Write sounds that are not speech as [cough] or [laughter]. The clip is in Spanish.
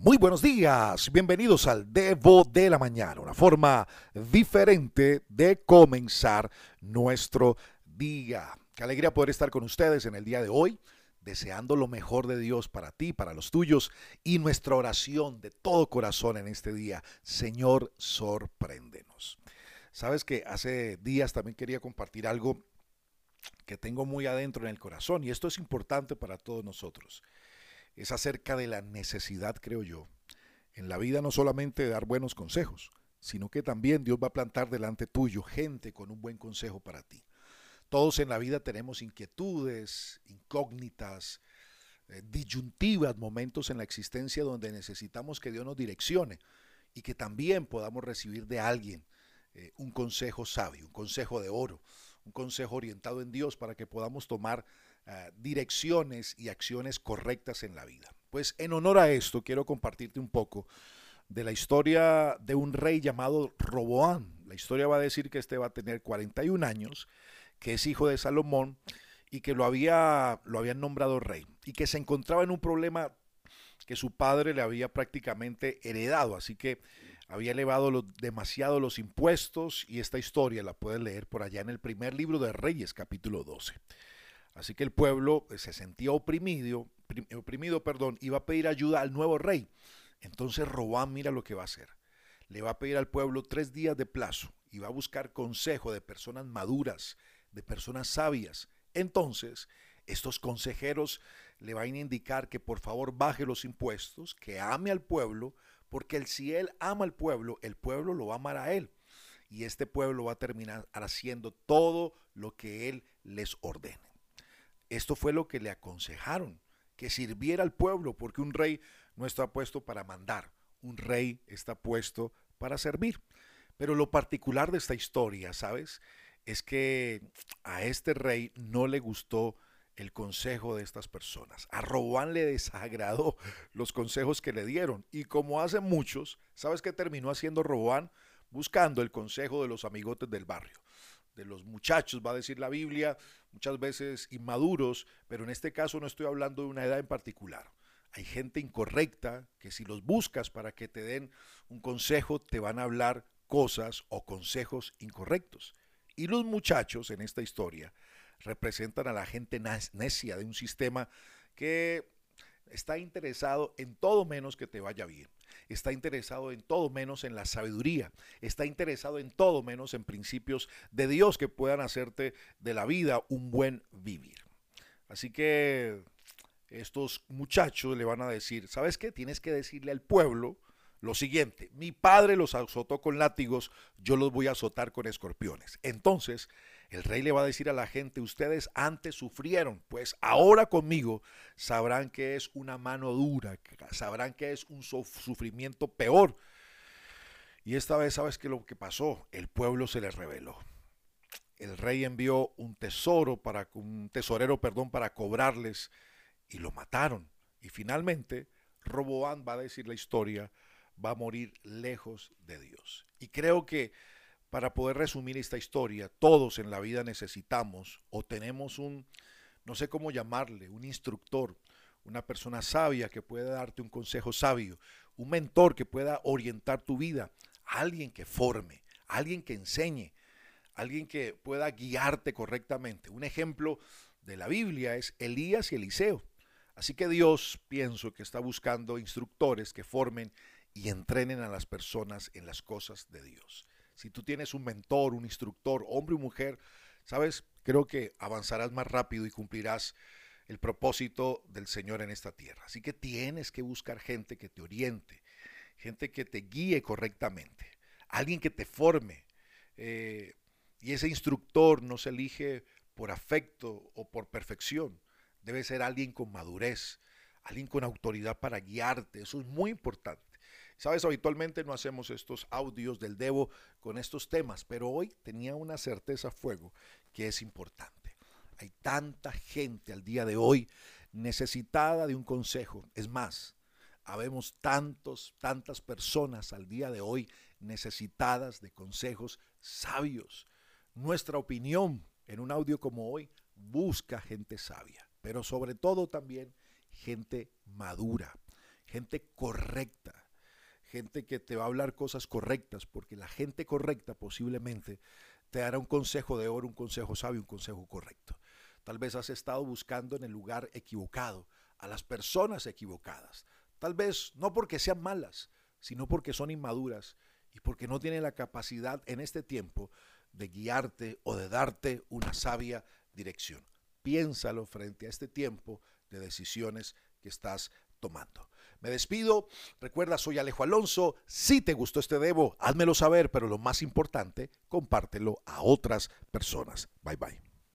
Muy buenos días, bienvenidos al Devo de la Mañana, una forma diferente de comenzar nuestro día. Qué alegría poder estar con ustedes en el día de hoy, deseando lo mejor de Dios para ti, para los tuyos y nuestra oración de todo corazón en este día. Señor, sorpréndenos. Sabes que hace días también quería compartir algo que tengo muy adentro en el corazón y esto es importante para todos nosotros es acerca de la necesidad, creo yo, en la vida no solamente de dar buenos consejos, sino que también Dios va a plantar delante tuyo gente con un buen consejo para ti. Todos en la vida tenemos inquietudes, incógnitas, eh, disyuntivas, momentos en la existencia donde necesitamos que Dios nos direccione y que también podamos recibir de alguien eh, un consejo sabio, un consejo de oro, un consejo orientado en Dios para que podamos tomar Ah, direcciones y acciones correctas en la vida. Pues en honor a esto quiero compartirte un poco de la historia de un rey llamado Roboán. La historia va a decir que este va a tener 41 años, que es hijo de Salomón y que lo, había, lo habían nombrado rey y que se encontraba en un problema que su padre le había prácticamente heredado, así que había elevado demasiado los impuestos y esta historia la puedes leer por allá en el primer libro de Reyes capítulo 12. Así que el pueblo eh, se sentía oprimido, oprimido, perdón, iba a pedir ayuda al nuevo rey. Entonces Robán mira lo que va a hacer. Le va a pedir al pueblo tres días de plazo y va a buscar consejo de personas maduras, de personas sabias. Entonces, estos consejeros le van a indicar que por favor baje los impuestos, que ame al pueblo, porque si él ama al pueblo, el pueblo lo va a amar a él. Y este pueblo va a terminar haciendo todo lo que él les ordene. Esto fue lo que le aconsejaron, que sirviera al pueblo, porque un rey no está puesto para mandar, un rey está puesto para servir. Pero lo particular de esta historia, ¿sabes? Es que a este rey no le gustó el consejo de estas personas. A Robán le desagradó [laughs] los consejos que le dieron. Y como hace muchos, ¿sabes qué terminó haciendo Robán? Buscando el consejo de los amigotes del barrio de los muchachos, va a decir la Biblia, muchas veces inmaduros, pero en este caso no estoy hablando de una edad en particular. Hay gente incorrecta que si los buscas para que te den un consejo, te van a hablar cosas o consejos incorrectos. Y los muchachos en esta historia representan a la gente necia de un sistema que está interesado en todo menos que te vaya bien está interesado en todo menos en la sabiduría, está interesado en todo menos en principios de Dios que puedan hacerte de la vida un buen vivir. Así que estos muchachos le van a decir, ¿sabes qué? Tienes que decirle al pueblo lo siguiente, mi padre los azotó con látigos, yo los voy a azotar con escorpiones. Entonces, el rey le va a decir a la gente, ustedes antes sufrieron, pues ahora conmigo sabrán que es una mano dura, sabrán que es un sufrimiento peor. Y esta vez, ¿sabes qué lo que pasó? El pueblo se les reveló. El rey envió un tesoro para un tesorero, perdón, para cobrarles y lo mataron. Y finalmente, Roboán va a decir la historia, va a morir lejos de Dios. Y creo que para poder resumir esta historia, todos en la vida necesitamos o tenemos un, no sé cómo llamarle, un instructor, una persona sabia que pueda darte un consejo sabio, un mentor que pueda orientar tu vida, alguien que forme, alguien que enseñe, alguien que pueda guiarte correctamente. Un ejemplo de la Biblia es Elías y Eliseo. Así que Dios pienso que está buscando instructores que formen y entrenen a las personas en las cosas de Dios si tú tienes un mentor, un instructor, hombre o mujer, sabes, creo que avanzarás más rápido y cumplirás el propósito del Señor en esta tierra. Así que tienes que buscar gente que te oriente, gente que te guíe correctamente, alguien que te forme. Eh, y ese instructor no se elige por afecto o por perfección, debe ser alguien con madurez, alguien con autoridad para guiarte. Eso es muy importante. Sabes, habitualmente no hacemos estos audios del Devo con estos temas, pero hoy tenía una certeza fuego que es importante. Hay tanta gente al día de hoy necesitada de un consejo. Es más, habemos tantos, tantas personas al día de hoy necesitadas de consejos sabios. Nuestra opinión en un audio como hoy busca gente sabia, pero sobre todo también gente madura, gente correcta, gente que te va a hablar cosas correctas, porque la gente correcta posiblemente te dará un consejo de oro, un consejo sabio, un consejo correcto. Tal vez has estado buscando en el lugar equivocado, a las personas equivocadas. Tal vez no porque sean malas, sino porque son inmaduras y porque no tienen la capacidad en este tiempo de guiarte o de darte una sabia dirección. Piénsalo frente a este tiempo de decisiones que estás tomando. Me despido. Recuerda, soy Alejo Alonso. Si te gustó este debo, házmelo saber, pero lo más importante, compártelo a otras personas. Bye bye.